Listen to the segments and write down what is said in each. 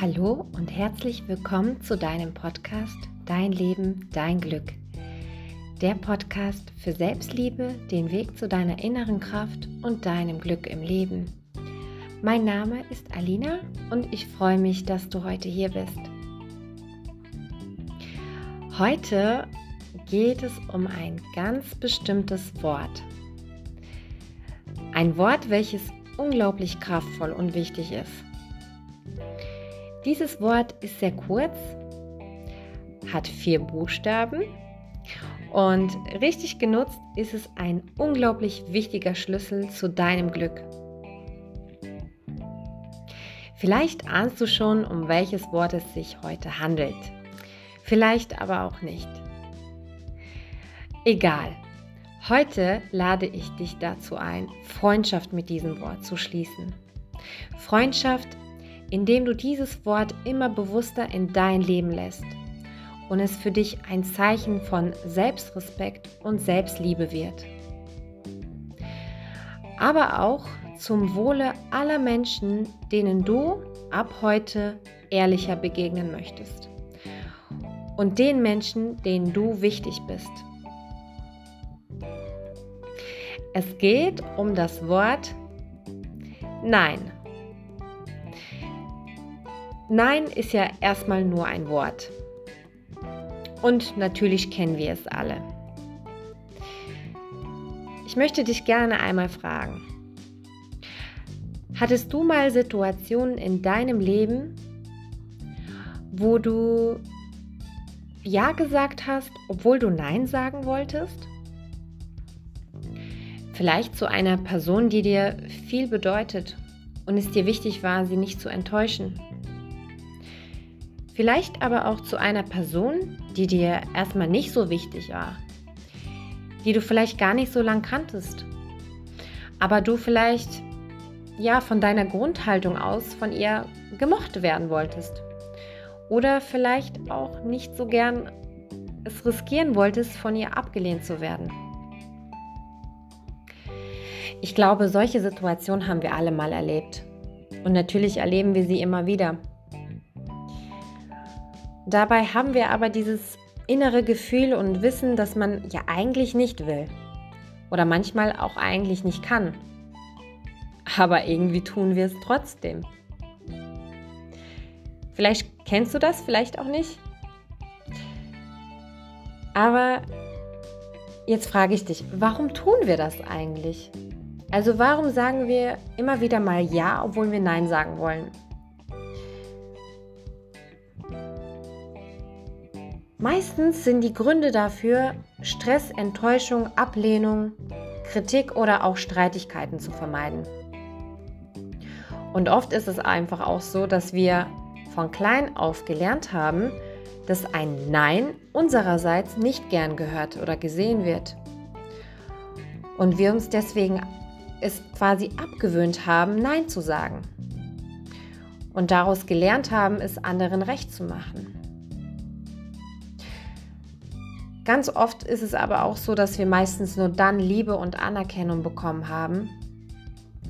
Hallo und herzlich willkommen zu deinem Podcast Dein Leben, dein Glück. Der Podcast für Selbstliebe, den Weg zu deiner inneren Kraft und deinem Glück im Leben. Mein Name ist Alina und ich freue mich, dass du heute hier bist. Heute geht es um ein ganz bestimmtes Wort. Ein Wort, welches unglaublich kraftvoll und wichtig ist. Dieses Wort ist sehr kurz, hat vier Buchstaben und richtig genutzt ist es ein unglaublich wichtiger Schlüssel zu deinem Glück. Vielleicht ahnst du schon, um welches Wort es sich heute handelt. Vielleicht aber auch nicht. Egal. Heute lade ich dich dazu ein, Freundschaft mit diesem Wort zu schließen. Freundschaft indem du dieses Wort immer bewusster in dein Leben lässt und es für dich ein Zeichen von Selbstrespekt und Selbstliebe wird. Aber auch zum Wohle aller Menschen, denen du ab heute ehrlicher begegnen möchtest. Und den Menschen, denen du wichtig bist. Es geht um das Wort Nein. Nein ist ja erstmal nur ein Wort. Und natürlich kennen wir es alle. Ich möchte dich gerne einmal fragen. Hattest du mal Situationen in deinem Leben, wo du Ja gesagt hast, obwohl du Nein sagen wolltest? Vielleicht zu einer Person, die dir viel bedeutet und es dir wichtig war, sie nicht zu enttäuschen. Vielleicht aber auch zu einer Person, die dir erstmal nicht so wichtig war, die du vielleicht gar nicht so lang kanntest, aber du vielleicht ja von deiner Grundhaltung aus von ihr gemocht werden wolltest oder vielleicht auch nicht so gern es riskieren wolltest, von ihr abgelehnt zu werden. Ich glaube, solche Situationen haben wir alle mal erlebt. Und natürlich erleben wir sie immer wieder. Dabei haben wir aber dieses innere Gefühl und Wissen, dass man ja eigentlich nicht will. Oder manchmal auch eigentlich nicht kann. Aber irgendwie tun wir es trotzdem. Vielleicht kennst du das, vielleicht auch nicht. Aber jetzt frage ich dich, warum tun wir das eigentlich? Also warum sagen wir immer wieder mal Ja, obwohl wir Nein sagen wollen? Meistens sind die Gründe dafür Stress, Enttäuschung, Ablehnung, Kritik oder auch Streitigkeiten zu vermeiden. Und oft ist es einfach auch so, dass wir von klein auf gelernt haben, dass ein Nein unsererseits nicht gern gehört oder gesehen wird. Und wir uns deswegen es quasi abgewöhnt haben, Nein zu sagen. Und daraus gelernt haben, es anderen recht zu machen. Ganz oft ist es aber auch so, dass wir meistens nur dann Liebe und Anerkennung bekommen haben,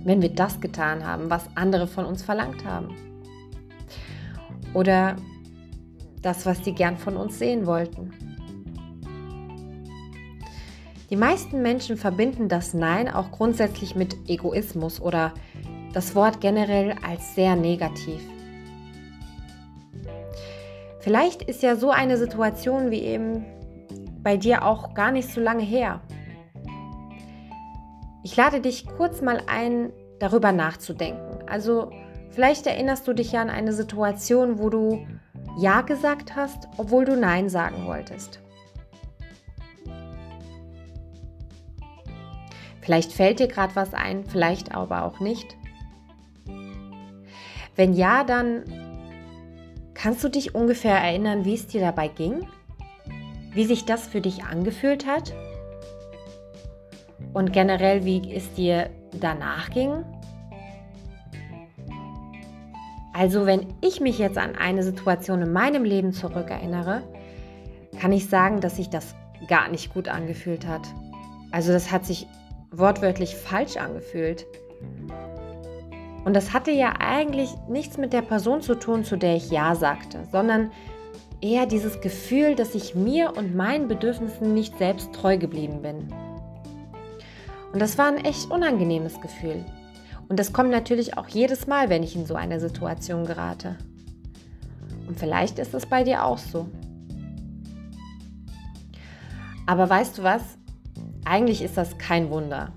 wenn wir das getan haben, was andere von uns verlangt haben. Oder das, was sie gern von uns sehen wollten. Die meisten Menschen verbinden das Nein auch grundsätzlich mit Egoismus oder das Wort generell als sehr negativ. Vielleicht ist ja so eine Situation wie eben bei dir auch gar nicht so lange her. Ich lade dich kurz mal ein, darüber nachzudenken. Also vielleicht erinnerst du dich ja an eine Situation, wo du Ja gesagt hast, obwohl du Nein sagen wolltest. Vielleicht fällt dir gerade was ein, vielleicht aber auch nicht. Wenn ja, dann kannst du dich ungefähr erinnern, wie es dir dabei ging? Wie sich das für dich angefühlt hat und generell, wie es dir danach ging. Also wenn ich mich jetzt an eine Situation in meinem Leben zurückerinnere, kann ich sagen, dass sich das gar nicht gut angefühlt hat. Also das hat sich wortwörtlich falsch angefühlt. Und das hatte ja eigentlich nichts mit der Person zu tun, zu der ich Ja sagte, sondern eher dieses Gefühl, dass ich mir und meinen Bedürfnissen nicht selbst treu geblieben bin. Und das war ein echt unangenehmes Gefühl. Und das kommt natürlich auch jedes Mal, wenn ich in so eine Situation gerate. Und vielleicht ist es bei dir auch so. Aber weißt du was? Eigentlich ist das kein Wunder.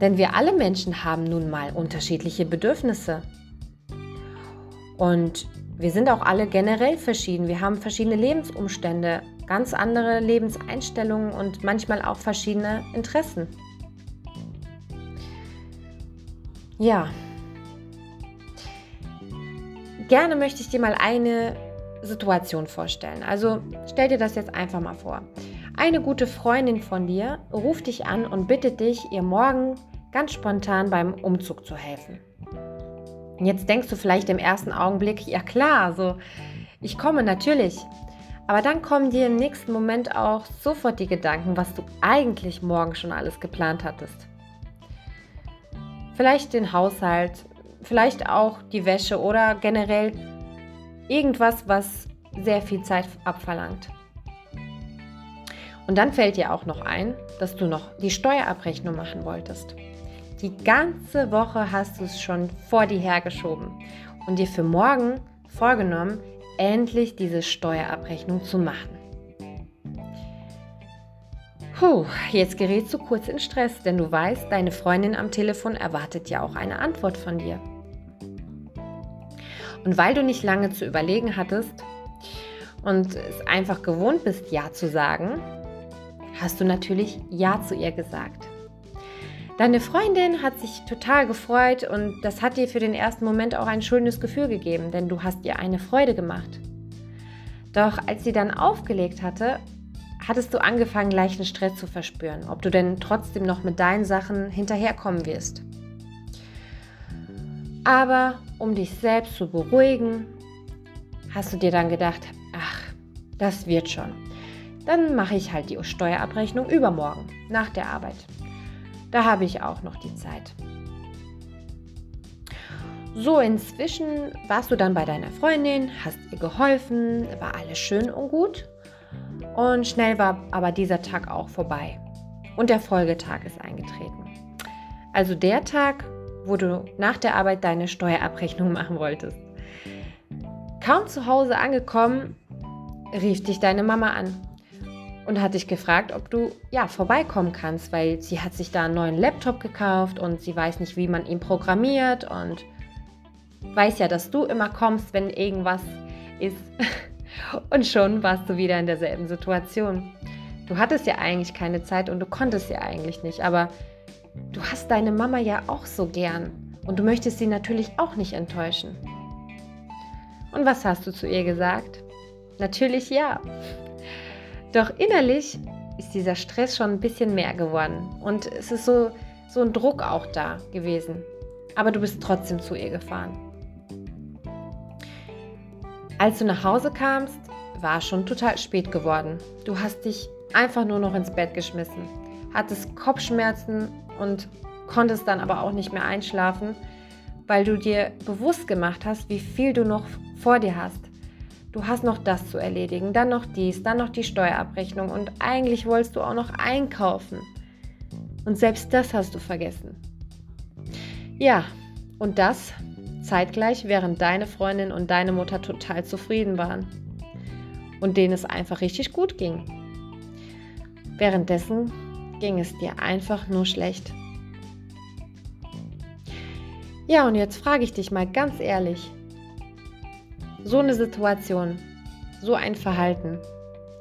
Denn wir alle Menschen haben nun mal unterschiedliche Bedürfnisse. Und wir sind auch alle generell verschieden. Wir haben verschiedene Lebensumstände, ganz andere Lebenseinstellungen und manchmal auch verschiedene Interessen. Ja. Gerne möchte ich dir mal eine Situation vorstellen. Also stell dir das jetzt einfach mal vor. Eine gute Freundin von dir ruft dich an und bittet dich, ihr morgen ganz spontan beim Umzug zu helfen. Jetzt denkst du vielleicht im ersten Augenblick, ja klar, so ich komme natürlich. Aber dann kommen dir im nächsten Moment auch sofort die Gedanken, was du eigentlich morgen schon alles geplant hattest. Vielleicht den Haushalt, vielleicht auch die Wäsche oder generell irgendwas, was sehr viel Zeit abverlangt. Und dann fällt dir auch noch ein, dass du noch die Steuerabrechnung machen wolltest. Die ganze Woche hast du es schon vor dir hergeschoben und dir für morgen vorgenommen, endlich diese Steuerabrechnung zu machen. Puh, jetzt gerätst du kurz in Stress, denn du weißt, deine Freundin am Telefon erwartet ja auch eine Antwort von dir. Und weil du nicht lange zu überlegen hattest und es einfach gewohnt bist, Ja zu sagen, hast du natürlich Ja zu ihr gesagt. Deine Freundin hat sich total gefreut und das hat dir für den ersten Moment auch ein schönes Gefühl gegeben, denn du hast ihr eine Freude gemacht. Doch als sie dann aufgelegt hatte, hattest du angefangen, leichten Stress zu verspüren, ob du denn trotzdem noch mit deinen Sachen hinterherkommen wirst. Aber um dich selbst zu beruhigen, hast du dir dann gedacht, ach, das wird schon. Dann mache ich halt die Steuerabrechnung übermorgen, nach der Arbeit. Da habe ich auch noch die Zeit. So, inzwischen warst du dann bei deiner Freundin, hast ihr geholfen, war alles schön und gut. Und schnell war aber dieser Tag auch vorbei. Und der Folgetag ist eingetreten. Also der Tag, wo du nach der Arbeit deine Steuerabrechnung machen wolltest. Kaum zu Hause angekommen, rief dich deine Mama an und hat dich gefragt, ob du ja vorbeikommen kannst, weil sie hat sich da einen neuen Laptop gekauft und sie weiß nicht, wie man ihn programmiert und weiß ja, dass du immer kommst, wenn irgendwas ist. Und schon warst du wieder in derselben Situation. Du hattest ja eigentlich keine Zeit und du konntest ja eigentlich nicht, aber Du hast deine Mama ja auch so gern und du möchtest sie natürlich auch nicht enttäuschen. Und was hast du zu ihr gesagt? Natürlich ja. Doch innerlich ist dieser Stress schon ein bisschen mehr geworden und es ist so, so ein Druck auch da gewesen. Aber du bist trotzdem zu ihr gefahren. Als du nach Hause kamst, war es schon total spät geworden. Du hast dich einfach nur noch ins Bett geschmissen, hattest Kopfschmerzen und konntest dann aber auch nicht mehr einschlafen, weil du dir bewusst gemacht hast, wie viel du noch vor dir hast. Du hast noch das zu erledigen, dann noch dies, dann noch die Steuerabrechnung und eigentlich wolltest du auch noch einkaufen. Und selbst das hast du vergessen. Ja, und das zeitgleich, während deine Freundin und deine Mutter total zufrieden waren und denen es einfach richtig gut ging. Währenddessen ging es dir einfach nur schlecht. Ja, und jetzt frage ich dich mal ganz ehrlich, so eine Situation, so ein Verhalten,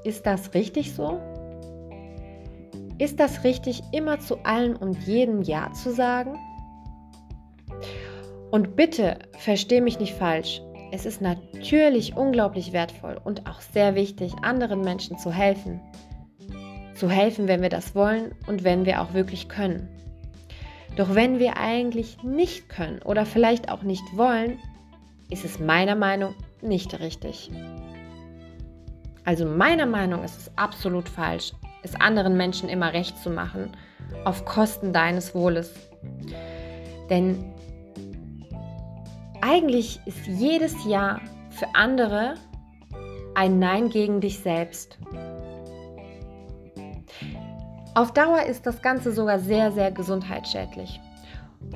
ist das richtig so? Ist das richtig, immer zu allem und jedem Ja zu sagen? Und bitte, verstehe mich nicht falsch. Es ist natürlich unglaublich wertvoll und auch sehr wichtig, anderen Menschen zu helfen zu helfen, wenn wir das wollen und wenn wir auch wirklich können. Doch wenn wir eigentlich nicht können oder vielleicht auch nicht wollen, ist es meiner Meinung nicht richtig. Also meiner Meinung ist es absolut falsch, es anderen Menschen immer recht zu machen, auf Kosten deines Wohles. Denn eigentlich ist jedes Ja für andere ein Nein gegen dich selbst. Auf Dauer ist das Ganze sogar sehr, sehr gesundheitsschädlich.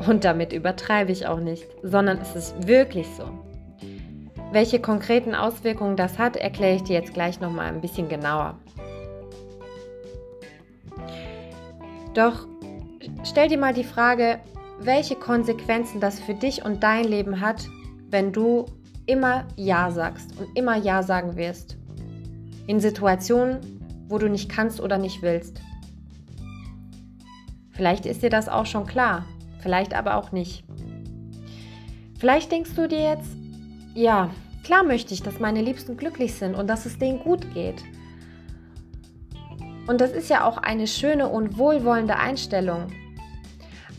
Und damit übertreibe ich auch nicht, sondern es ist wirklich so. Welche konkreten Auswirkungen das hat, erkläre ich dir jetzt gleich nochmal ein bisschen genauer. Doch stell dir mal die Frage, welche Konsequenzen das für dich und dein Leben hat, wenn du immer Ja sagst und immer Ja sagen wirst. In Situationen, wo du nicht kannst oder nicht willst. Vielleicht ist dir das auch schon klar, vielleicht aber auch nicht. Vielleicht denkst du dir jetzt, ja, klar möchte ich, dass meine Liebsten glücklich sind und dass es denen gut geht. Und das ist ja auch eine schöne und wohlwollende Einstellung.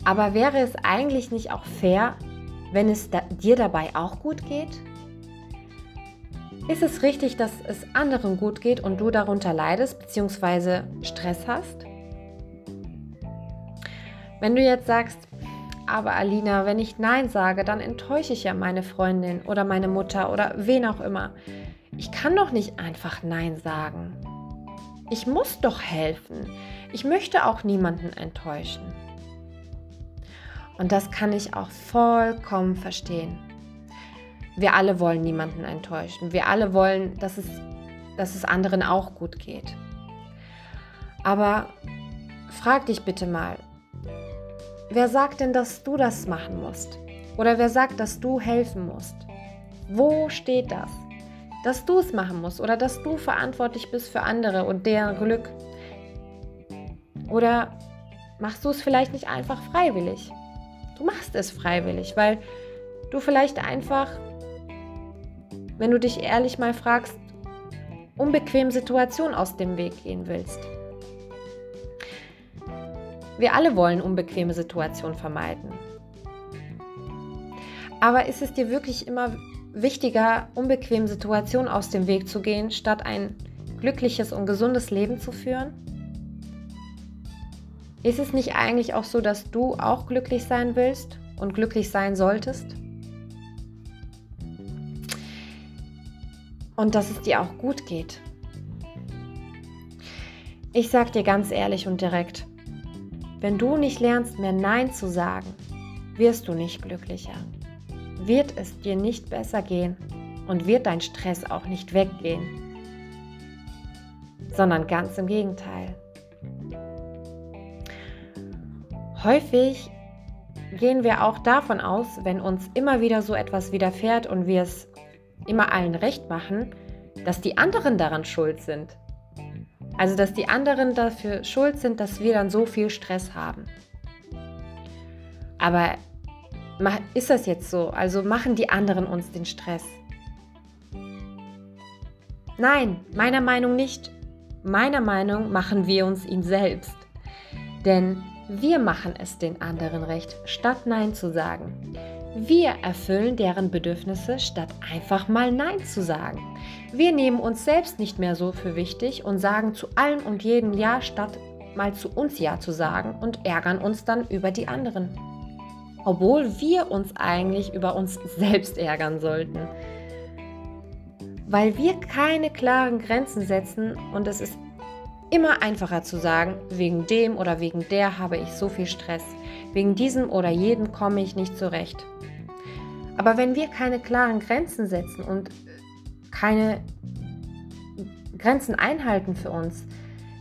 Aber wäre es eigentlich nicht auch fair, wenn es da, dir dabei auch gut geht? Ist es richtig, dass es anderen gut geht und du darunter leidest bzw. Stress hast? Wenn du jetzt sagst, aber Alina, wenn ich Nein sage, dann enttäusche ich ja meine Freundin oder meine Mutter oder wen auch immer. Ich kann doch nicht einfach Nein sagen. Ich muss doch helfen. Ich möchte auch niemanden enttäuschen. Und das kann ich auch vollkommen verstehen. Wir alle wollen niemanden enttäuschen. Wir alle wollen, dass es, dass es anderen auch gut geht. Aber frag dich bitte mal, Wer sagt denn, dass du das machen musst? Oder wer sagt, dass du helfen musst? Wo steht das? Dass du es machen musst oder dass du verantwortlich bist für andere und deren Glück? Oder machst du es vielleicht nicht einfach freiwillig? Du machst es freiwillig, weil du vielleicht einfach, wenn du dich ehrlich mal fragst, unbequem Situationen aus dem Weg gehen willst. Wir alle wollen unbequeme Situationen vermeiden. Aber ist es dir wirklich immer wichtiger, unbequeme Situationen aus dem Weg zu gehen, statt ein glückliches und gesundes Leben zu führen? Ist es nicht eigentlich auch so, dass du auch glücklich sein willst und glücklich sein solltest? Und dass es dir auch gut geht. Ich sag dir ganz ehrlich und direkt, wenn du nicht lernst, mehr Nein zu sagen, wirst du nicht glücklicher. Wird es dir nicht besser gehen und wird dein Stress auch nicht weggehen, sondern ganz im Gegenteil. Häufig gehen wir auch davon aus, wenn uns immer wieder so etwas widerfährt und wir es immer allen recht machen, dass die anderen daran schuld sind. Also, dass die anderen dafür schuld sind, dass wir dann so viel Stress haben. Aber ist das jetzt so? Also machen die anderen uns den Stress? Nein, meiner Meinung nicht. Meiner Meinung machen wir uns ihn selbst. Denn wir machen es den anderen recht, statt Nein zu sagen. Wir erfüllen deren Bedürfnisse, statt einfach mal Nein zu sagen. Wir nehmen uns selbst nicht mehr so für wichtig und sagen zu allem und jedem Ja, statt mal zu uns Ja zu sagen und ärgern uns dann über die anderen. Obwohl wir uns eigentlich über uns selbst ärgern sollten. Weil wir keine klaren Grenzen setzen und es ist immer einfacher zu sagen, wegen dem oder wegen der habe ich so viel Stress, wegen diesem oder jedem komme ich nicht zurecht. Aber wenn wir keine klaren Grenzen setzen und keine Grenzen einhalten für uns,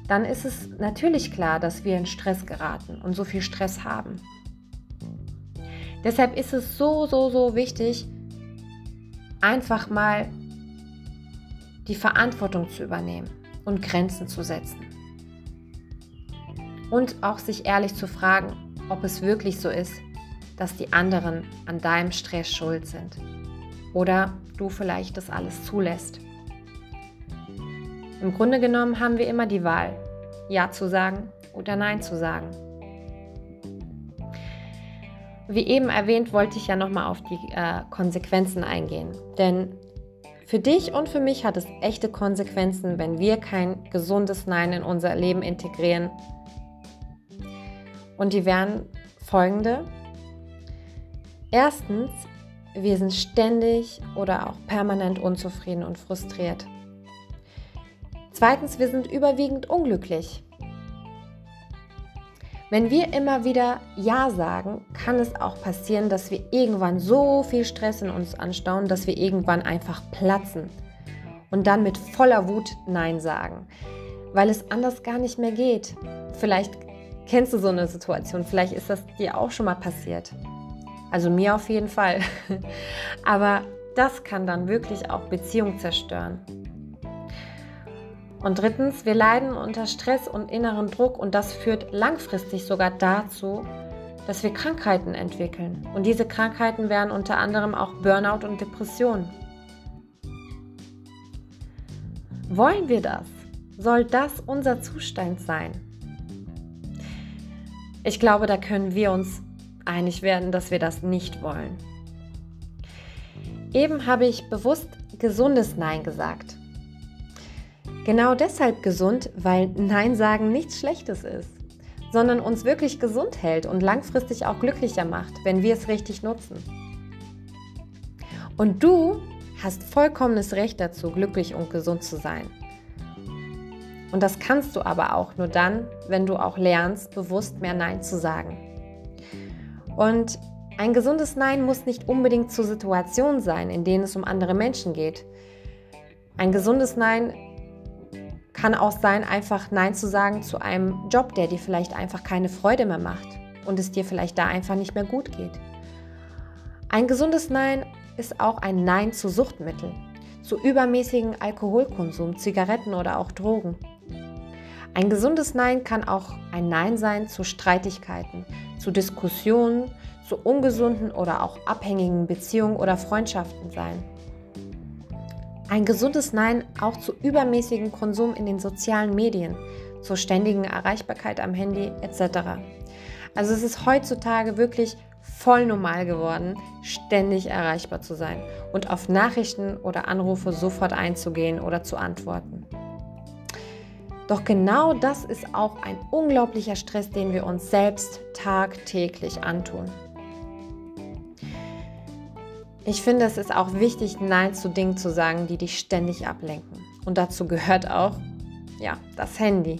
dann ist es natürlich klar, dass wir in Stress geraten und so viel Stress haben. Deshalb ist es so, so, so wichtig, einfach mal die Verantwortung zu übernehmen und Grenzen zu setzen. Und auch sich ehrlich zu fragen, ob es wirklich so ist, dass die anderen an deinem Stress schuld sind. Oder du vielleicht das alles zulässt. Im Grunde genommen haben wir immer die Wahl, Ja zu sagen oder Nein zu sagen. Wie eben erwähnt, wollte ich ja nochmal auf die äh, Konsequenzen eingehen. Denn für dich und für mich hat es echte Konsequenzen, wenn wir kein gesundes Nein in unser Leben integrieren. Und die wären folgende. Erstens wir sind ständig oder auch permanent unzufrieden und frustriert. Zweitens, wir sind überwiegend unglücklich. Wenn wir immer wieder Ja sagen, kann es auch passieren, dass wir irgendwann so viel Stress in uns anstauen, dass wir irgendwann einfach platzen und dann mit voller Wut Nein sagen, weil es anders gar nicht mehr geht. Vielleicht kennst du so eine Situation, vielleicht ist das dir auch schon mal passiert. Also mir auf jeden Fall. Aber das kann dann wirklich auch Beziehung zerstören. Und drittens, wir leiden unter Stress und inneren Druck und das führt langfristig sogar dazu, dass wir Krankheiten entwickeln. Und diese Krankheiten wären unter anderem auch Burnout und Depression. Wollen wir das? Soll das unser Zustand sein? Ich glaube, da können wir uns einig werden, dass wir das nicht wollen. Eben habe ich bewusst gesundes Nein gesagt. Genau deshalb gesund, weil Nein sagen nichts Schlechtes ist, sondern uns wirklich gesund hält und langfristig auch glücklicher macht, wenn wir es richtig nutzen. Und du hast vollkommenes Recht dazu, glücklich und gesund zu sein. Und das kannst du aber auch nur dann, wenn du auch lernst, bewusst mehr Nein zu sagen. Und ein gesundes Nein muss nicht unbedingt zu Situationen sein, in denen es um andere Menschen geht. Ein gesundes Nein kann auch sein, einfach Nein zu sagen zu einem Job, der dir vielleicht einfach keine Freude mehr macht und es dir vielleicht da einfach nicht mehr gut geht. Ein gesundes Nein ist auch ein Nein zu Suchtmitteln, zu übermäßigen Alkoholkonsum, Zigaretten oder auch Drogen. Ein gesundes Nein kann auch ein Nein sein zu Streitigkeiten, zu Diskussionen, zu ungesunden oder auch abhängigen Beziehungen oder Freundschaften sein. Ein gesundes Nein auch zu übermäßigem Konsum in den sozialen Medien, zur ständigen Erreichbarkeit am Handy etc. Also es ist heutzutage wirklich voll normal geworden, ständig erreichbar zu sein und auf Nachrichten oder Anrufe sofort einzugehen oder zu antworten. Doch genau das ist auch ein unglaublicher Stress, den wir uns selbst tagtäglich antun. Ich finde, es ist auch wichtig, Nein zu Dingen zu sagen, die dich ständig ablenken. Und dazu gehört auch, ja, das Handy.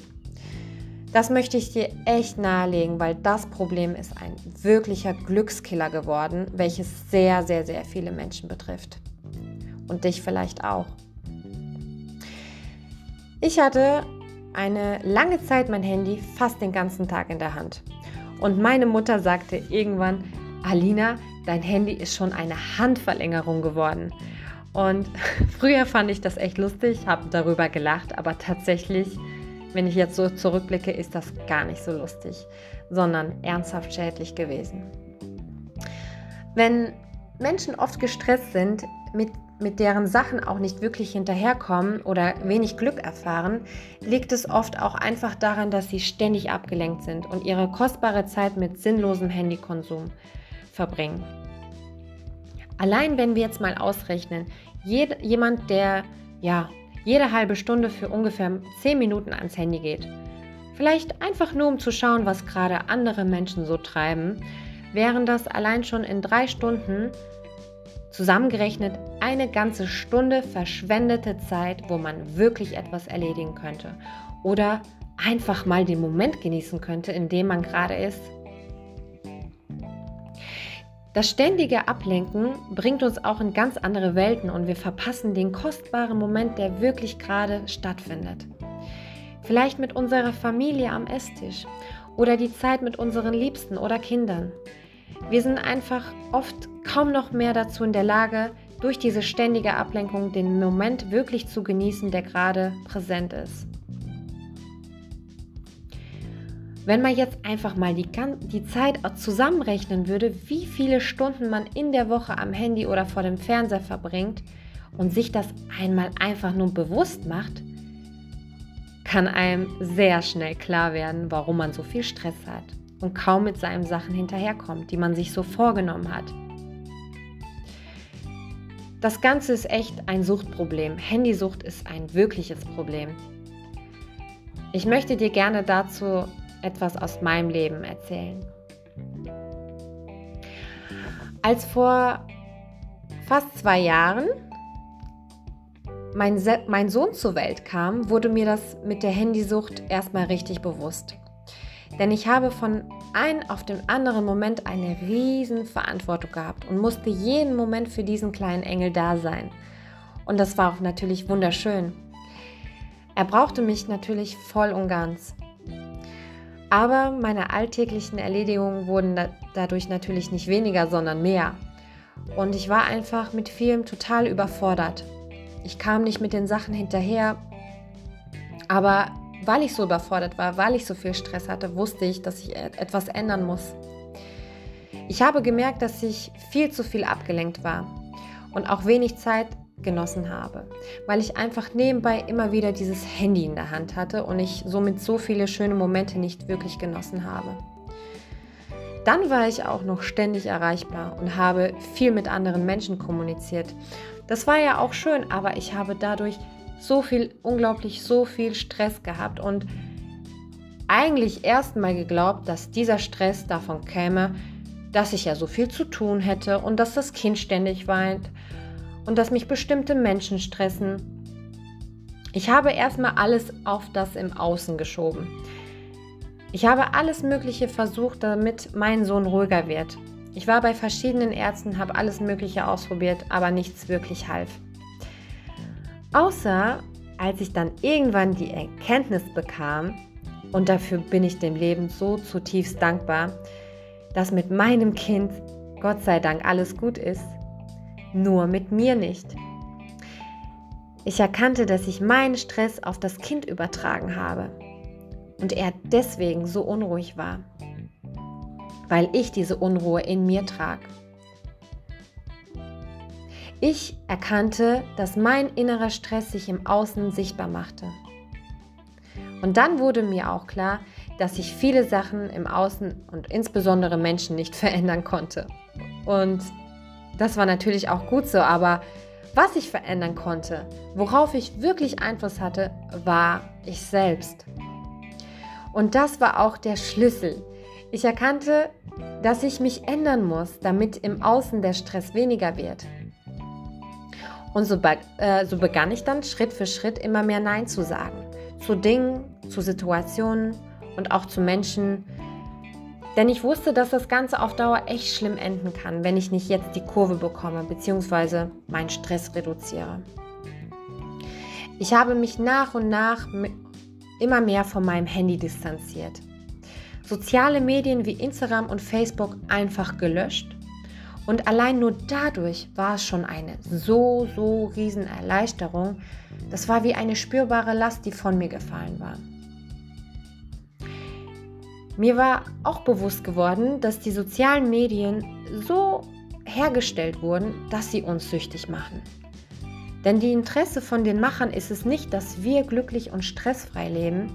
Das möchte ich dir echt nahelegen, weil das Problem ist ein wirklicher Glückskiller geworden, welches sehr, sehr, sehr viele Menschen betrifft. Und dich vielleicht auch. Ich hatte eine lange Zeit mein Handy fast den ganzen Tag in der Hand. Und meine Mutter sagte irgendwann, Alina, dein Handy ist schon eine Handverlängerung geworden. Und früher fand ich das echt lustig, habe darüber gelacht, aber tatsächlich, wenn ich jetzt so zurückblicke, ist das gar nicht so lustig, sondern ernsthaft schädlich gewesen. Wenn Menschen oft gestresst sind, mit, mit deren Sachen auch nicht wirklich hinterherkommen oder wenig Glück erfahren, liegt es oft auch einfach daran, dass sie ständig abgelenkt sind und ihre kostbare Zeit mit sinnlosem Handykonsum verbringen. Allein wenn wir jetzt mal ausrechnen, jed, jemand, der ja jede halbe Stunde für ungefähr 10 Minuten ans Handy geht, vielleicht einfach nur um zu schauen, was gerade andere Menschen so treiben, wären das allein schon in drei Stunden zusammengerechnet eine ganze Stunde verschwendete Zeit, wo man wirklich etwas erledigen könnte oder einfach mal den Moment genießen könnte, in dem man gerade ist das ständige Ablenken bringt uns auch in ganz andere Welten und wir verpassen den kostbaren Moment, der wirklich gerade stattfindet. Vielleicht mit unserer Familie am Esstisch oder die Zeit mit unseren Liebsten oder Kindern. Wir sind einfach oft kaum noch mehr dazu in der Lage, durch diese ständige Ablenkung den Moment wirklich zu genießen, der gerade präsent ist. Wenn man jetzt einfach mal die, die Zeit zusammenrechnen würde, wie viele Stunden man in der Woche am Handy oder vor dem Fernseher verbringt und sich das einmal einfach nur bewusst macht, kann einem sehr schnell klar werden, warum man so viel Stress hat und kaum mit seinen Sachen hinterherkommt, die man sich so vorgenommen hat. Das Ganze ist echt ein Suchtproblem. Handysucht ist ein wirkliches Problem. Ich möchte dir gerne dazu etwas aus meinem Leben erzählen. Als vor fast zwei Jahren mein, mein Sohn zur Welt kam, wurde mir das mit der Handysucht erstmal richtig bewusst. Denn ich habe von einem auf den anderen Moment eine riesen Verantwortung gehabt und musste jeden Moment für diesen kleinen Engel da sein. Und das war auch natürlich wunderschön. Er brauchte mich natürlich voll und ganz. Aber meine alltäglichen Erledigungen wurden dadurch natürlich nicht weniger, sondern mehr. Und ich war einfach mit vielem total überfordert. Ich kam nicht mit den Sachen hinterher. Aber weil ich so überfordert war, weil ich so viel Stress hatte, wusste ich, dass ich etwas ändern muss. Ich habe gemerkt, dass ich viel zu viel abgelenkt war und auch wenig Zeit genossen habe, weil ich einfach nebenbei immer wieder dieses Handy in der Hand hatte und ich somit so viele schöne Momente nicht wirklich genossen habe. Dann war ich auch noch ständig erreichbar und habe viel mit anderen Menschen kommuniziert. Das war ja auch schön, aber ich habe dadurch so viel, unglaublich so viel Stress gehabt und eigentlich erst mal geglaubt, dass dieser Stress davon käme, dass ich ja so viel zu tun hätte und dass das Kind ständig weint und dass mich bestimmte Menschen stressen. Ich habe erstmal alles auf das im Außen geschoben. Ich habe alles Mögliche versucht, damit mein Sohn ruhiger wird. Ich war bei verschiedenen Ärzten, habe alles Mögliche ausprobiert, aber nichts wirklich half. Außer als ich dann irgendwann die Erkenntnis bekam, und dafür bin ich dem Leben so zutiefst dankbar, dass mit meinem Kind Gott sei Dank alles gut ist, nur mit mir nicht. Ich erkannte, dass ich meinen Stress auf das Kind übertragen habe und er deswegen so unruhig war, weil ich diese Unruhe in mir trag. Ich erkannte, dass mein innerer Stress sich im Außen sichtbar machte. Und dann wurde mir auch klar, dass ich viele Sachen im Außen und insbesondere Menschen nicht verändern konnte. Und das war natürlich auch gut so, aber was ich verändern konnte, worauf ich wirklich Einfluss hatte, war ich selbst. Und das war auch der Schlüssel. Ich erkannte, dass ich mich ändern muss, damit im Außen der Stress weniger wird. Und so, be äh, so begann ich dann Schritt für Schritt immer mehr Nein zu sagen. Zu Dingen, zu Situationen und auch zu Menschen. Denn ich wusste, dass das Ganze auf Dauer echt schlimm enden kann, wenn ich nicht jetzt die Kurve bekomme bzw. meinen Stress reduziere. Ich habe mich nach und nach immer mehr von meinem Handy distanziert. Soziale Medien wie Instagram und Facebook einfach gelöscht. Und allein nur dadurch war es schon eine so, so riesen Erleichterung. Das war wie eine spürbare Last, die von mir gefallen war. Mir war auch bewusst geworden, dass die sozialen Medien so hergestellt wurden, dass sie uns süchtig machen. Denn die Interesse von den Machern ist es nicht, dass wir glücklich und stressfrei leben,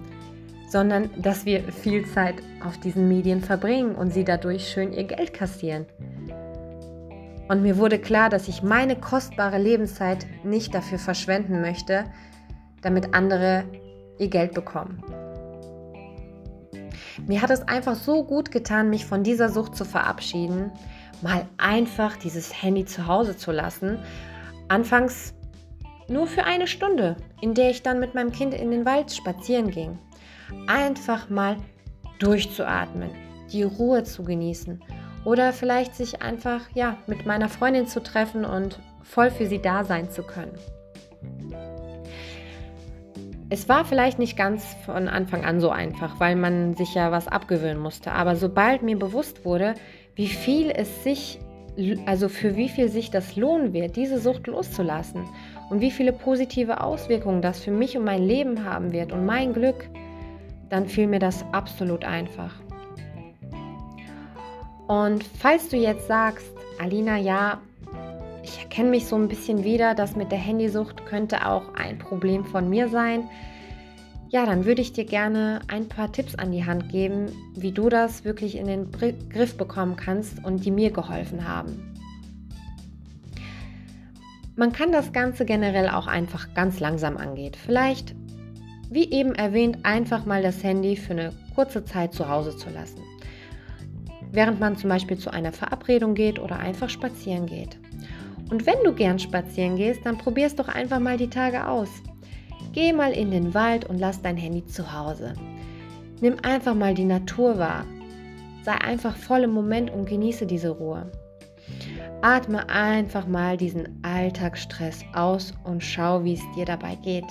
sondern dass wir viel Zeit auf diesen Medien verbringen und sie dadurch schön ihr Geld kassieren. Und mir wurde klar, dass ich meine kostbare Lebenszeit nicht dafür verschwenden möchte, damit andere ihr Geld bekommen. Mir hat es einfach so gut getan, mich von dieser Sucht zu verabschieden, mal einfach dieses Handy zu Hause zu lassen. Anfangs nur für eine Stunde, in der ich dann mit meinem Kind in den Wald spazieren ging. Einfach mal durchzuatmen, die Ruhe zu genießen oder vielleicht sich einfach ja, mit meiner Freundin zu treffen und voll für sie da sein zu können. Es war vielleicht nicht ganz von Anfang an so einfach, weil man sich ja was abgewöhnen musste. Aber sobald mir bewusst wurde, wie viel es sich, also für wie viel sich das lohnen wird, diese Sucht loszulassen und wie viele positive Auswirkungen das für mich und mein Leben haben wird und mein Glück, dann fiel mir das absolut einfach. Und falls du jetzt sagst, Alina, ja, ich erkenne mich so ein bisschen wieder, das mit der Handysucht könnte auch ein Problem von mir sein, ja, dann würde ich dir gerne ein paar Tipps an die Hand geben, wie du das wirklich in den Griff bekommen kannst und die mir geholfen haben. Man kann das Ganze generell auch einfach ganz langsam angehen. Vielleicht, wie eben erwähnt, einfach mal das Handy für eine kurze Zeit zu Hause zu lassen. Während man zum Beispiel zu einer Verabredung geht oder einfach spazieren geht. Und wenn du gern spazieren gehst, dann probier's doch einfach mal die Tage aus. Geh mal in den Wald und lass dein Handy zu Hause. Nimm einfach mal die Natur wahr. Sei einfach voll im Moment und genieße diese Ruhe. Atme einfach mal diesen Alltagsstress aus und schau, wie es dir dabei geht.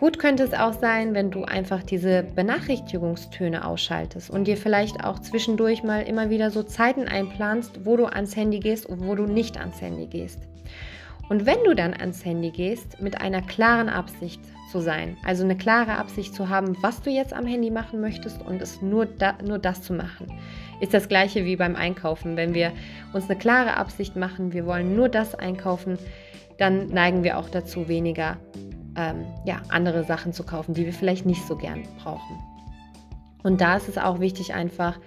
Gut könnte es auch sein, wenn du einfach diese Benachrichtigungstöne ausschaltest und dir vielleicht auch zwischendurch mal immer wieder so Zeiten einplanst, wo du ans Handy gehst und wo du nicht ans Handy gehst. Und wenn du dann ans Handy gehst, mit einer klaren Absicht zu sein, also eine klare Absicht zu haben, was du jetzt am Handy machen möchtest und es nur, da, nur das zu machen, ist das gleiche wie beim Einkaufen. Wenn wir uns eine klare Absicht machen, wir wollen nur das einkaufen, dann neigen wir auch dazu, weniger ähm, ja, andere Sachen zu kaufen, die wir vielleicht nicht so gern brauchen. Und da ist es auch wichtig, einfach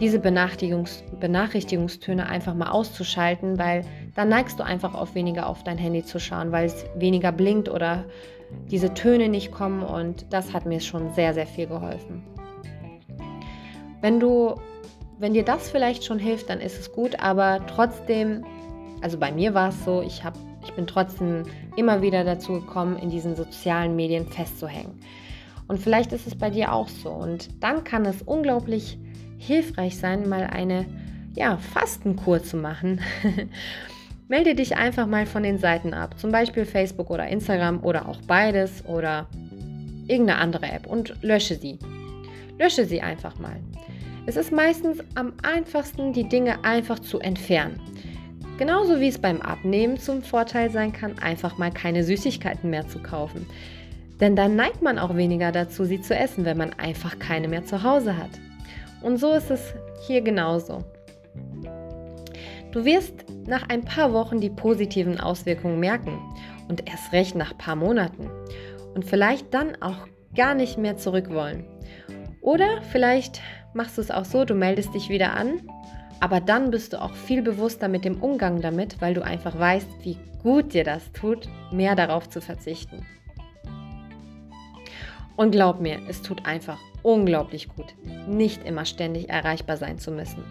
diese Benachrichtigungs Benachrichtigungstöne einfach mal auszuschalten, weil dann neigst du einfach auf weniger auf dein Handy zu schauen, weil es weniger blinkt oder diese Töne nicht kommen und das hat mir schon sehr, sehr viel geholfen. Wenn du, wenn dir das vielleicht schon hilft, dann ist es gut, aber trotzdem, also bei mir war es so, ich habe ich bin trotzdem immer wieder dazu gekommen, in diesen sozialen Medien festzuhängen. Und vielleicht ist es bei dir auch so. Und dann kann es unglaublich hilfreich sein, mal eine ja, Fastenkur zu machen. Melde dich einfach mal von den Seiten ab, zum Beispiel Facebook oder Instagram oder auch beides oder irgendeine andere App und lösche sie. Lösche sie einfach mal. Es ist meistens am einfachsten, die Dinge einfach zu entfernen. Genauso wie es beim Abnehmen zum Vorteil sein kann, einfach mal keine Süßigkeiten mehr zu kaufen. Denn dann neigt man auch weniger dazu, sie zu essen, wenn man einfach keine mehr zu Hause hat. Und so ist es hier genauso. Du wirst nach ein paar Wochen die positiven Auswirkungen merken und erst recht nach ein paar Monaten. Und vielleicht dann auch gar nicht mehr zurück wollen. Oder vielleicht machst du es auch so, du meldest dich wieder an aber dann bist du auch viel bewusster mit dem Umgang damit, weil du einfach weißt, wie gut dir das tut, mehr darauf zu verzichten. Und glaub mir, es tut einfach unglaublich gut, nicht immer ständig erreichbar sein zu müssen.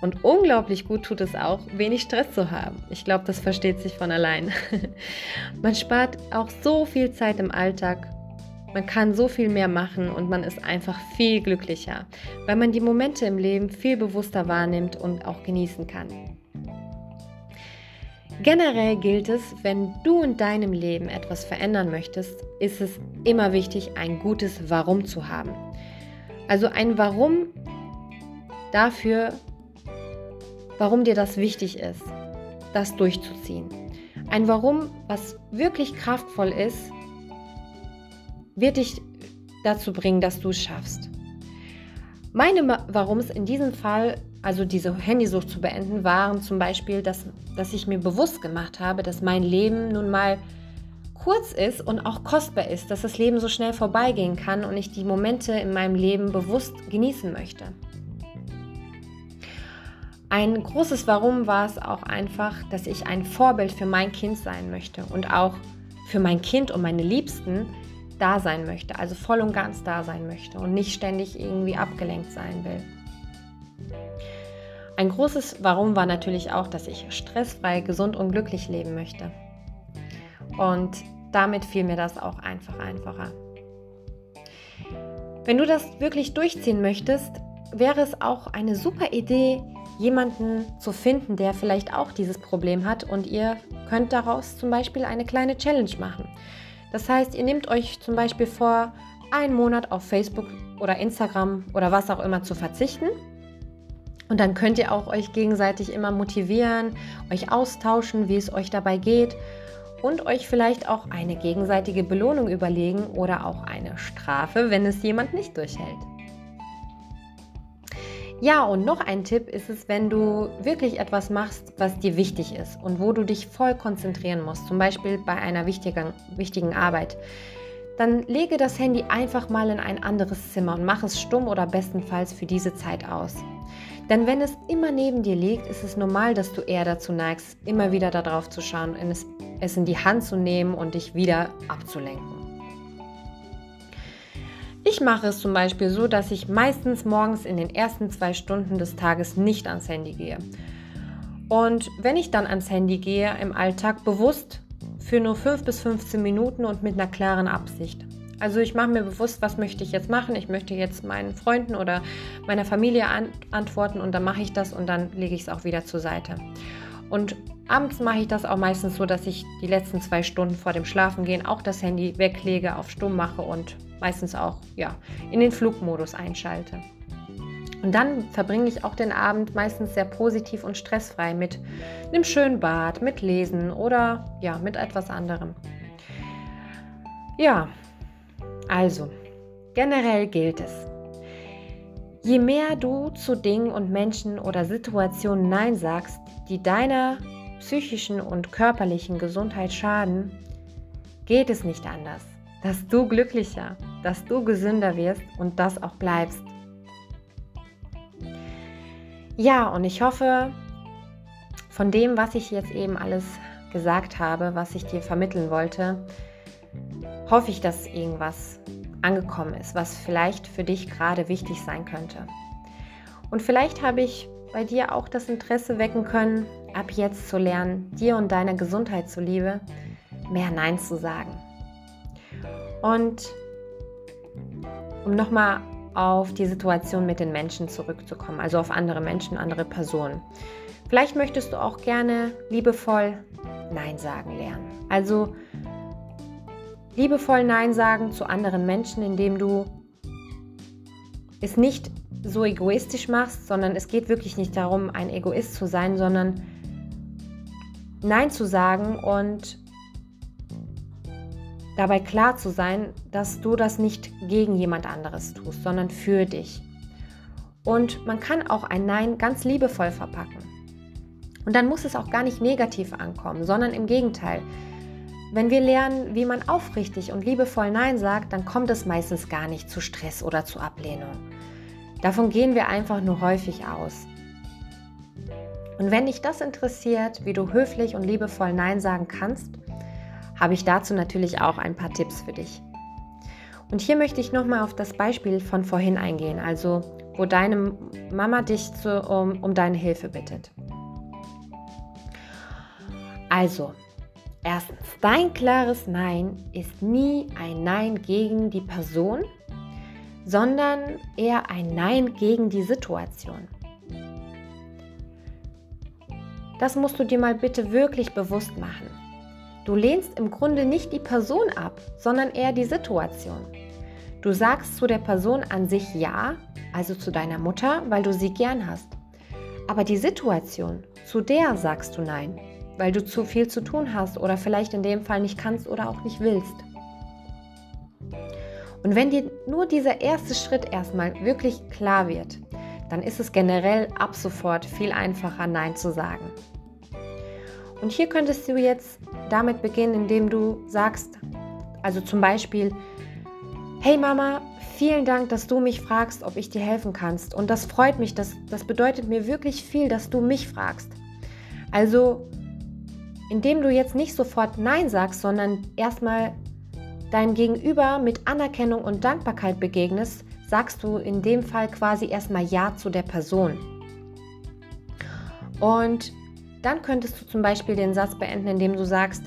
Und unglaublich gut tut es auch, wenig Stress zu haben. Ich glaube, das versteht sich von allein. Man spart auch so viel Zeit im Alltag man kann so viel mehr machen und man ist einfach viel glücklicher, weil man die Momente im Leben viel bewusster wahrnimmt und auch genießen kann. Generell gilt es, wenn du in deinem Leben etwas verändern möchtest, ist es immer wichtig, ein gutes Warum zu haben. Also ein Warum dafür, warum dir das wichtig ist, das durchzuziehen. Ein Warum, was wirklich kraftvoll ist wird dich dazu bringen, dass du es schaffst. Meine Warums in diesem Fall, also diese Handysucht zu beenden, waren zum Beispiel, dass, dass ich mir bewusst gemacht habe, dass mein Leben nun mal kurz ist und auch kostbar ist, dass das Leben so schnell vorbeigehen kann und ich die Momente in meinem Leben bewusst genießen möchte. Ein großes Warum war es auch einfach, dass ich ein Vorbild für mein Kind sein möchte und auch für mein Kind und meine Liebsten da sein möchte, also voll und ganz da sein möchte und nicht ständig irgendwie abgelenkt sein will. Ein großes Warum war natürlich auch, dass ich stressfrei, gesund und glücklich leben möchte. Und damit fiel mir das auch einfach einfacher. Wenn du das wirklich durchziehen möchtest, wäre es auch eine super Idee, jemanden zu finden, der vielleicht auch dieses Problem hat und ihr könnt daraus zum Beispiel eine kleine Challenge machen. Das heißt, ihr nehmt euch zum Beispiel vor, einen Monat auf Facebook oder Instagram oder was auch immer zu verzichten. Und dann könnt ihr auch euch gegenseitig immer motivieren, euch austauschen, wie es euch dabei geht und euch vielleicht auch eine gegenseitige Belohnung überlegen oder auch eine Strafe, wenn es jemand nicht durchhält. Ja, und noch ein Tipp ist es, wenn du wirklich etwas machst, was dir wichtig ist und wo du dich voll konzentrieren musst, zum Beispiel bei einer wichtigen, wichtigen Arbeit, dann lege das Handy einfach mal in ein anderes Zimmer und mach es stumm oder bestenfalls für diese Zeit aus. Denn wenn es immer neben dir liegt, ist es normal, dass du eher dazu neigst, immer wieder darauf zu schauen, es in die Hand zu nehmen und dich wieder abzulenken. Ich mache es zum Beispiel so, dass ich meistens morgens in den ersten zwei Stunden des Tages nicht ans Handy gehe. Und wenn ich dann ans Handy gehe im Alltag, bewusst für nur 5 bis 15 Minuten und mit einer klaren Absicht. Also ich mache mir bewusst, was möchte ich jetzt machen. Ich möchte jetzt meinen Freunden oder meiner Familie an antworten und dann mache ich das und dann lege ich es auch wieder zur Seite. Und abends mache ich das auch meistens so, dass ich die letzten zwei Stunden vor dem Schlafengehen auch das Handy weglege, auf Stumm mache und meistens auch ja, in den Flugmodus einschalte. Und dann verbringe ich auch den Abend meistens sehr positiv und stressfrei mit einem schönen Bad, mit Lesen oder ja, mit etwas anderem. Ja, also, generell gilt es. Je mehr du zu Dingen und Menschen oder Situationen Nein sagst, die deiner psychischen und körperlichen Gesundheit schaden, geht es nicht anders, dass du glücklicher, dass du gesünder wirst und das auch bleibst. Ja, und ich hoffe, von dem, was ich jetzt eben alles gesagt habe, was ich dir vermitteln wollte, hoffe ich, dass irgendwas angekommen ist, was vielleicht für dich gerade wichtig sein könnte. Und vielleicht habe ich bei dir auch das Interesse wecken können, ab jetzt zu lernen, dir und deiner Gesundheit zuliebe, mehr Nein zu sagen. Und um nochmal auf die Situation mit den Menschen zurückzukommen, also auf andere Menschen, andere Personen. Vielleicht möchtest du auch gerne liebevoll Nein sagen lernen. Also liebevoll Nein sagen zu anderen Menschen, indem du es nicht so egoistisch machst, sondern es geht wirklich nicht darum, ein Egoist zu sein, sondern Nein zu sagen und dabei klar zu sein, dass du das nicht gegen jemand anderes tust, sondern für dich. Und man kann auch ein Nein ganz liebevoll verpacken. Und dann muss es auch gar nicht negativ ankommen, sondern im Gegenteil. Wenn wir lernen, wie man aufrichtig und liebevoll Nein sagt, dann kommt es meistens gar nicht zu Stress oder zu Ablehnung. Davon gehen wir einfach nur häufig aus. Und wenn dich das interessiert, wie du höflich und liebevoll Nein sagen kannst, habe ich dazu natürlich auch ein paar Tipps für dich. Und hier möchte ich nochmal auf das Beispiel von vorhin eingehen, also wo deine Mama dich zu, um, um deine Hilfe bittet. Also, erstens, dein klares Nein ist nie ein Nein gegen die Person, sondern eher ein Nein gegen die Situation. Das musst du dir mal bitte wirklich bewusst machen. Du lehnst im Grunde nicht die Person ab, sondern eher die Situation. Du sagst zu der Person an sich ja, also zu deiner Mutter, weil du sie gern hast. Aber die Situation, zu der sagst du nein, weil du zu viel zu tun hast oder vielleicht in dem Fall nicht kannst oder auch nicht willst. Und wenn dir nur dieser erste Schritt erstmal wirklich klar wird, dann ist es generell ab sofort viel einfacher, Nein zu sagen. Und hier könntest du jetzt damit beginnen, indem du sagst, also zum Beispiel, hey Mama, vielen Dank, dass du mich fragst, ob ich dir helfen kannst. Und das freut mich, das, das bedeutet mir wirklich viel, dass du mich fragst. Also, indem du jetzt nicht sofort Nein sagst, sondern erstmal deinem Gegenüber mit Anerkennung und Dankbarkeit begegnest, sagst du in dem Fall quasi erstmal Ja zu der Person. Und dann könntest du zum Beispiel den Satz beenden, indem du sagst,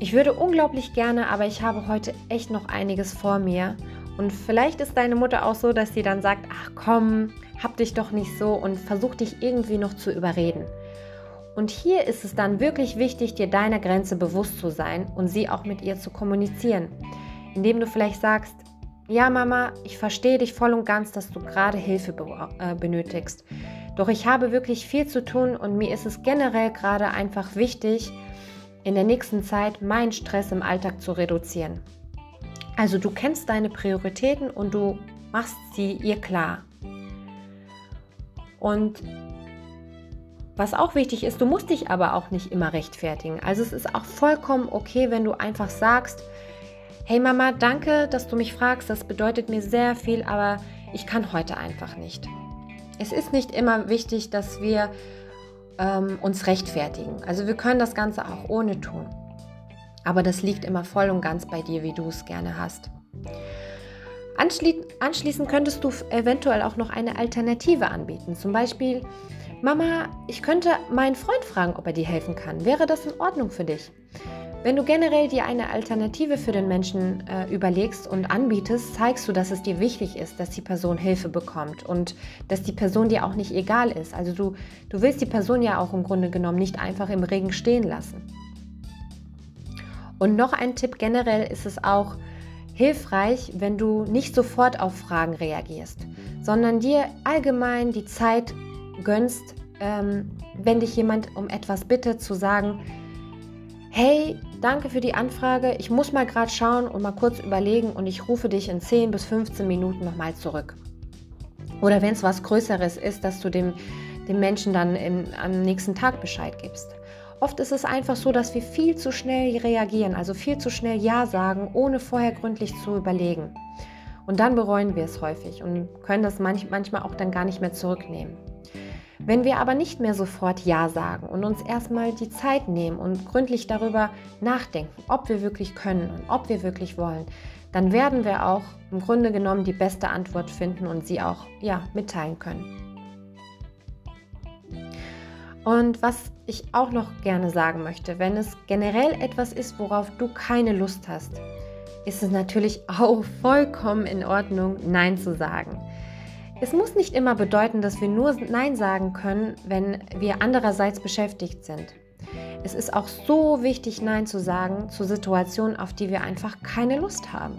ich würde unglaublich gerne, aber ich habe heute echt noch einiges vor mir. Und vielleicht ist deine Mutter auch so, dass sie dann sagt, ach komm, hab dich doch nicht so und versuch dich irgendwie noch zu überreden. Und hier ist es dann wirklich wichtig, dir deiner Grenze bewusst zu sein und sie auch mit ihr zu kommunizieren. Indem du vielleicht sagst, ja Mama, ich verstehe dich voll und ganz, dass du gerade Hilfe äh, benötigst. Doch ich habe wirklich viel zu tun und mir ist es generell gerade einfach wichtig, in der nächsten Zeit meinen Stress im Alltag zu reduzieren. Also du kennst deine Prioritäten und du machst sie ihr klar. Und was auch wichtig ist, du musst dich aber auch nicht immer rechtfertigen. Also es ist auch vollkommen okay, wenn du einfach sagst, hey Mama, danke, dass du mich fragst, das bedeutet mir sehr viel, aber ich kann heute einfach nicht. Es ist nicht immer wichtig, dass wir ähm, uns rechtfertigen. Also wir können das Ganze auch ohne tun. Aber das liegt immer voll und ganz bei dir, wie du es gerne hast. Anschli anschließend könntest du eventuell auch noch eine Alternative anbieten. Zum Beispiel Mama, ich könnte meinen Freund fragen, ob er dir helfen kann. Wäre das in Ordnung für dich? Wenn du generell dir eine Alternative für den Menschen äh, überlegst und anbietest, zeigst du, dass es dir wichtig ist, dass die Person Hilfe bekommt und dass die Person dir auch nicht egal ist. Also du, du willst die Person ja auch im Grunde genommen nicht einfach im Regen stehen lassen. Und noch ein Tipp generell ist es auch hilfreich, wenn du nicht sofort auf Fragen reagierst, sondern dir allgemein die Zeit gönnst, ähm, wenn dich jemand um etwas bittet, zu sagen, hey, danke für die Anfrage, ich muss mal gerade schauen und mal kurz überlegen und ich rufe dich in 10 bis 15 Minuten nochmal zurück. Oder wenn es was Größeres ist, dass du dem, dem Menschen dann im, am nächsten Tag Bescheid gibst. Oft ist es einfach so, dass wir viel zu schnell reagieren, also viel zu schnell Ja sagen, ohne vorher gründlich zu überlegen. Und dann bereuen wir es häufig und können das manch, manchmal auch dann gar nicht mehr zurücknehmen. Wenn wir aber nicht mehr sofort Ja sagen und uns erstmal die Zeit nehmen und gründlich darüber nachdenken, ob wir wirklich können und ob wir wirklich wollen, dann werden wir auch im Grunde genommen die beste Antwort finden und sie auch ja, mitteilen können. Und was ich auch noch gerne sagen möchte, wenn es generell etwas ist, worauf du keine Lust hast, ist es natürlich auch vollkommen in Ordnung, Nein zu sagen. Es muss nicht immer bedeuten, dass wir nur Nein sagen können, wenn wir andererseits beschäftigt sind. Es ist auch so wichtig, Nein zu sagen zu Situationen, auf die wir einfach keine Lust haben.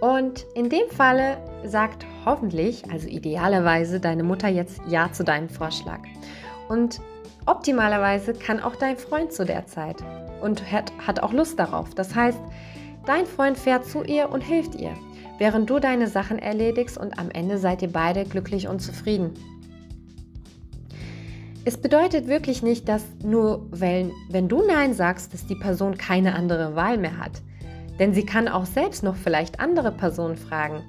Und in dem Falle sagt hoffentlich, also idealerweise, deine Mutter jetzt Ja zu deinem Vorschlag. Und optimalerweise kann auch dein Freund zu der Zeit und hat, hat auch Lust darauf. Das heißt, dein Freund fährt zu ihr und hilft ihr während du deine Sachen erledigst und am Ende seid ihr beide glücklich und zufrieden. Es bedeutet wirklich nicht, dass nur wenn, wenn du Nein sagst, dass die Person keine andere Wahl mehr hat. Denn sie kann auch selbst noch vielleicht andere Personen fragen.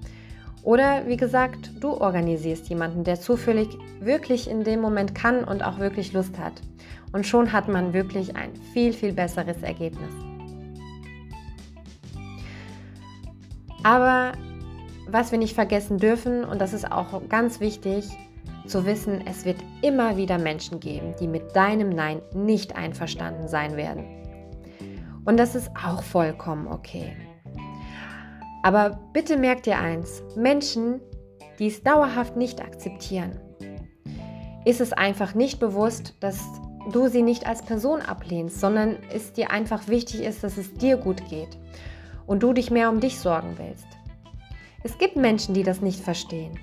Oder wie gesagt, du organisierst jemanden, der zufällig wirklich in dem Moment kann und auch wirklich Lust hat. Und schon hat man wirklich ein viel, viel besseres Ergebnis. Aber was wir nicht vergessen dürfen, und das ist auch ganz wichtig, zu wissen, es wird immer wieder Menschen geben, die mit deinem Nein nicht einverstanden sein werden. Und das ist auch vollkommen okay. Aber bitte merkt dir eins, Menschen, die es dauerhaft nicht akzeptieren, ist es einfach nicht bewusst, dass du sie nicht als Person ablehnst, sondern es dir einfach wichtig ist, dass es dir gut geht und du dich mehr um dich sorgen willst. Es gibt Menschen, die das nicht verstehen.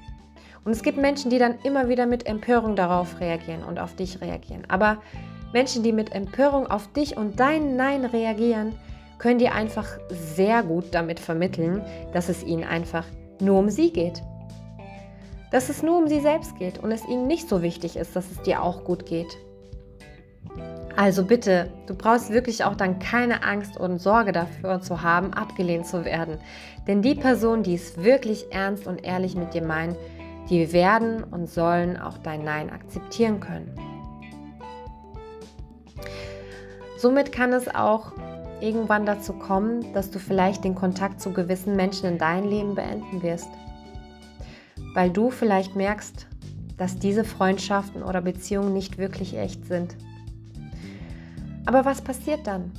Und es gibt Menschen, die dann immer wieder mit Empörung darauf reagieren und auf dich reagieren. Aber Menschen, die mit Empörung auf dich und dein Nein reagieren, können dir einfach sehr gut damit vermitteln, dass es ihnen einfach nur um sie geht. Dass es nur um sie selbst geht und es ihnen nicht so wichtig ist, dass es dir auch gut geht. Also bitte, du brauchst wirklich auch dann keine Angst und Sorge dafür zu haben, abgelehnt zu werden. Denn die Personen, die es wirklich ernst und ehrlich mit dir meinen, die werden und sollen auch dein Nein akzeptieren können. Somit kann es auch irgendwann dazu kommen, dass du vielleicht den Kontakt zu gewissen Menschen in deinem Leben beenden wirst. Weil du vielleicht merkst, dass diese Freundschaften oder Beziehungen nicht wirklich echt sind. Aber was passiert dann?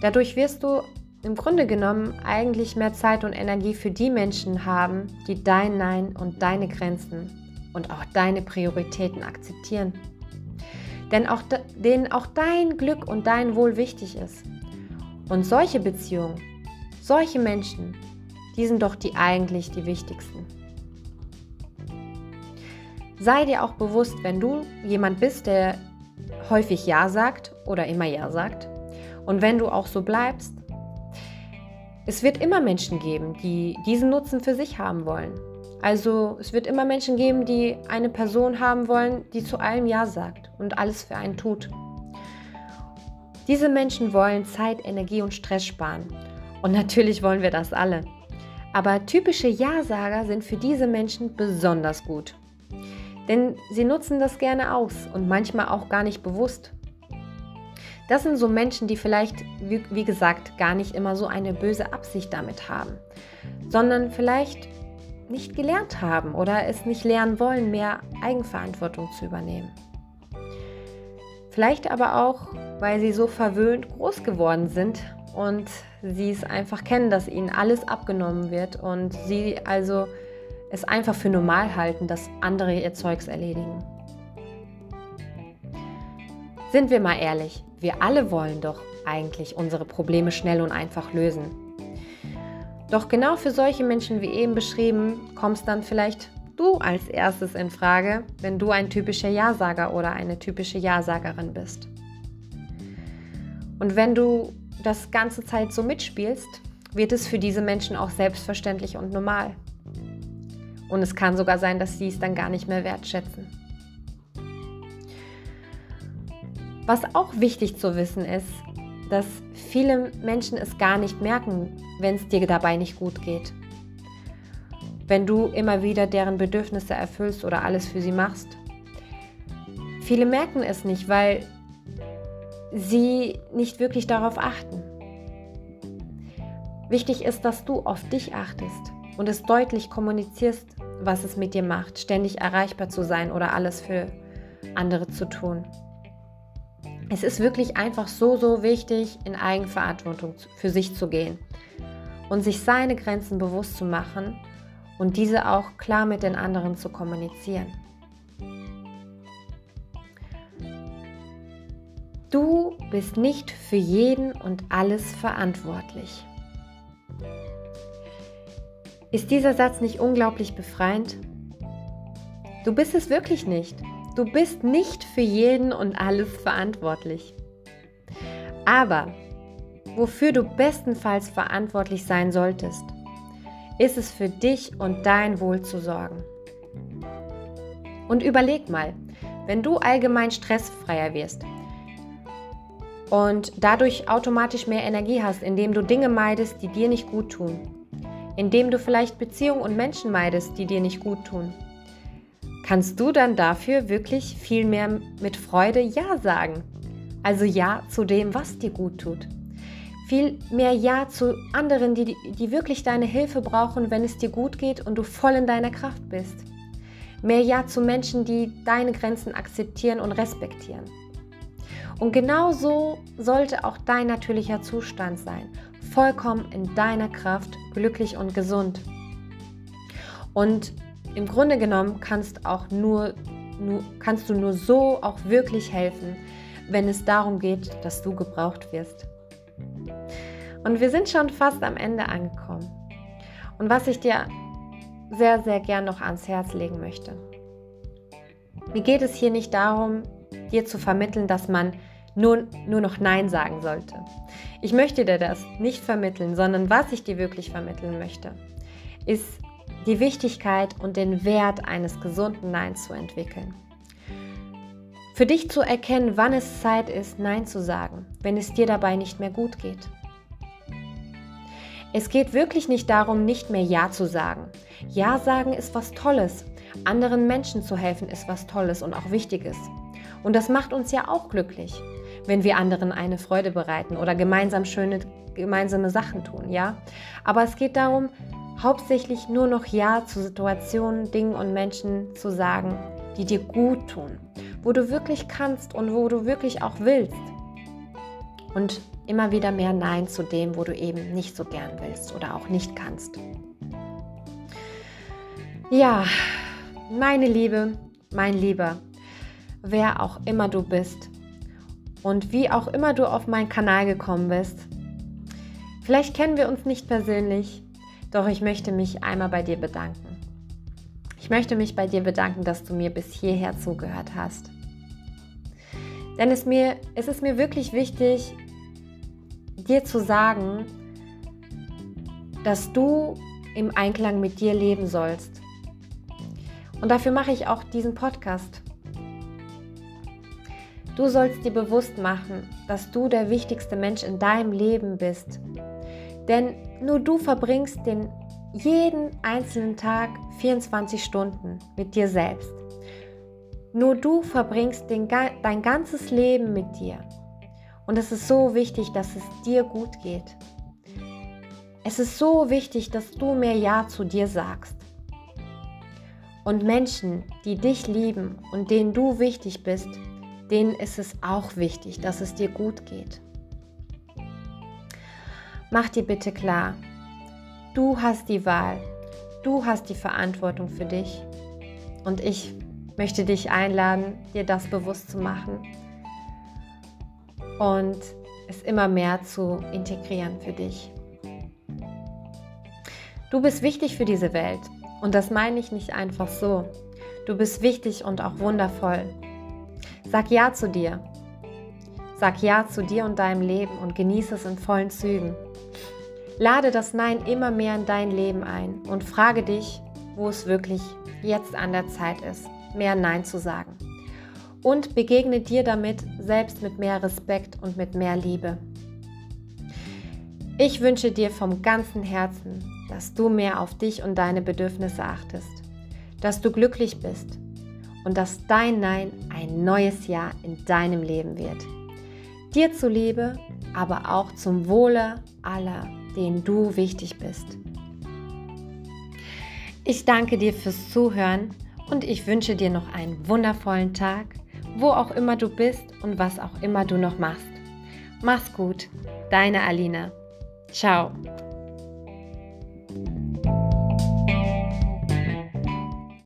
Dadurch wirst du im Grunde genommen eigentlich mehr Zeit und Energie für die Menschen haben, die dein Nein und deine Grenzen und auch deine Prioritäten akzeptieren. Denn auch denen auch dein Glück und dein Wohl wichtig ist. Und solche Beziehungen, solche Menschen, die sind doch die eigentlich die wichtigsten. Sei dir auch bewusst, wenn du jemand bist, der häufig Ja sagt oder immer Ja sagt. Und wenn du auch so bleibst, es wird immer Menschen geben, die diesen Nutzen für sich haben wollen. Also es wird immer Menschen geben, die eine Person haben wollen, die zu allem Ja sagt und alles für einen tut. Diese Menschen wollen Zeit, Energie und Stress sparen. Und natürlich wollen wir das alle. Aber typische Ja-Sager sind für diese Menschen besonders gut. Denn sie nutzen das gerne aus und manchmal auch gar nicht bewusst. Das sind so Menschen, die vielleicht, wie, wie, gesagt, gar nicht immer so eine böse Absicht damit haben, sondern vielleicht, nicht gelernt haben oder es nicht lernen wollen, mehr Eigenverantwortung zu übernehmen. Vielleicht aber auch, weil sie so verwöhnt groß geworden sind und sie es einfach kennen, dass ihnen alles abgenommen wird und sie also es einfach für normal halten, dass andere ihr Zeugs erledigen. Sind wir mal ehrlich, wir alle wollen doch eigentlich unsere Probleme schnell und einfach lösen. Doch genau für solche Menschen wie eben beschrieben, kommst dann vielleicht du als erstes in Frage, wenn du ein typischer Ja-Sager oder eine typische Ja-Sagerin bist. Und wenn du das ganze Zeit so mitspielst, wird es für diese Menschen auch selbstverständlich und normal. Und es kann sogar sein, dass sie es dann gar nicht mehr wertschätzen. Was auch wichtig zu wissen ist, dass viele Menschen es gar nicht merken, wenn es dir dabei nicht gut geht. Wenn du immer wieder deren Bedürfnisse erfüllst oder alles für sie machst. Viele merken es nicht, weil sie nicht wirklich darauf achten. Wichtig ist, dass du auf dich achtest und es deutlich kommunizierst, was es mit dir macht, ständig erreichbar zu sein oder alles für andere zu tun. Es ist wirklich einfach so, so wichtig, in Eigenverantwortung für sich zu gehen und sich seine Grenzen bewusst zu machen und diese auch klar mit den anderen zu kommunizieren. Du bist nicht für jeden und alles verantwortlich. Ist dieser Satz nicht unglaublich befreiend? Du bist es wirklich nicht. Du bist nicht für jeden und alles verantwortlich. Aber wofür du bestenfalls verantwortlich sein solltest, ist es für dich und dein Wohl zu sorgen. Und überleg mal, wenn du allgemein stressfreier wirst und dadurch automatisch mehr Energie hast, indem du Dinge meidest, die dir nicht gut tun, indem du vielleicht Beziehungen und Menschen meidest, die dir nicht gut tun, kannst du dann dafür wirklich viel mehr mit Freude Ja sagen. Also Ja zu dem, was dir gut tut. Viel mehr Ja zu anderen, die, die wirklich deine Hilfe brauchen, wenn es dir gut geht und du voll in deiner Kraft bist. Mehr Ja zu Menschen, die deine Grenzen akzeptieren und respektieren. Und genau so sollte auch dein natürlicher Zustand sein. Vollkommen in deiner Kraft, glücklich und gesund. Und im Grunde genommen kannst, auch nur, nur, kannst du nur so auch wirklich helfen, wenn es darum geht, dass du gebraucht wirst. Und wir sind schon fast am Ende angekommen. Und was ich dir sehr, sehr gern noch ans Herz legen möchte. Mir geht es hier nicht darum, dir zu vermitteln, dass man nur, nur noch Nein sagen sollte. Ich möchte dir das nicht vermitteln, sondern was ich dir wirklich vermitteln möchte, ist die Wichtigkeit und den Wert eines gesunden Neins zu entwickeln. Für dich zu erkennen, wann es Zeit ist, Nein zu sagen, wenn es dir dabei nicht mehr gut geht. Es geht wirklich nicht darum, nicht mehr Ja zu sagen. Ja sagen ist was Tolles. Anderen Menschen zu helfen ist was Tolles und auch Wichtiges. Und das macht uns ja auch glücklich, wenn wir anderen eine Freude bereiten oder gemeinsam schöne gemeinsame Sachen tun, ja? Aber es geht darum, hauptsächlich nur noch Ja zu Situationen, Dingen und Menschen zu sagen, die dir gut tun, wo du wirklich kannst und wo du wirklich auch willst. Und immer wieder mehr Nein zu dem, wo du eben nicht so gern willst oder auch nicht kannst. Ja, meine Liebe, mein Lieber, wer auch immer du bist und wie auch immer du auf meinen Kanal gekommen bist, vielleicht kennen wir uns nicht persönlich, doch ich möchte mich einmal bei dir bedanken. Ich möchte mich bei dir bedanken, dass du mir bis hierher zugehört hast. Denn es, mir, es ist mir wirklich wichtig, dir zu sagen, dass du im Einklang mit dir leben sollst. Und dafür mache ich auch diesen Podcast. Du sollst dir bewusst machen, dass du der wichtigste Mensch in deinem Leben bist denn nur du verbringst den jeden einzelnen Tag 24 Stunden mit dir selbst. Nur du verbringst den, dein ganzes Leben mit dir. Und es ist so wichtig, dass es dir gut geht. Es ist so wichtig, dass du mehr Ja zu dir sagst. Und Menschen, die dich lieben und denen du wichtig bist, denen ist es auch wichtig, dass es dir gut geht. Mach dir bitte klar, du hast die Wahl, du hast die Verantwortung für dich. Und ich möchte dich einladen, dir das bewusst zu machen und es immer mehr zu integrieren für dich. Du bist wichtig für diese Welt und das meine ich nicht einfach so. Du bist wichtig und auch wundervoll. Sag Ja zu dir. Sag Ja zu dir und deinem Leben und genieße es in vollen Zügen. Lade das Nein immer mehr in dein Leben ein und frage dich, wo es wirklich jetzt an der Zeit ist, mehr Nein zu sagen. Und begegne dir damit selbst mit mehr Respekt und mit mehr Liebe. Ich wünsche dir vom ganzen Herzen, dass du mehr auf dich und deine Bedürfnisse achtest, dass du glücklich bist und dass dein Nein ein neues Jahr in deinem Leben wird. Dir zuliebe, aber auch zum Wohle aller, denen du wichtig bist. Ich danke dir fürs Zuhören und ich wünsche dir noch einen wundervollen Tag, wo auch immer du bist und was auch immer du noch machst. Mach's gut, deine Alina. Ciao.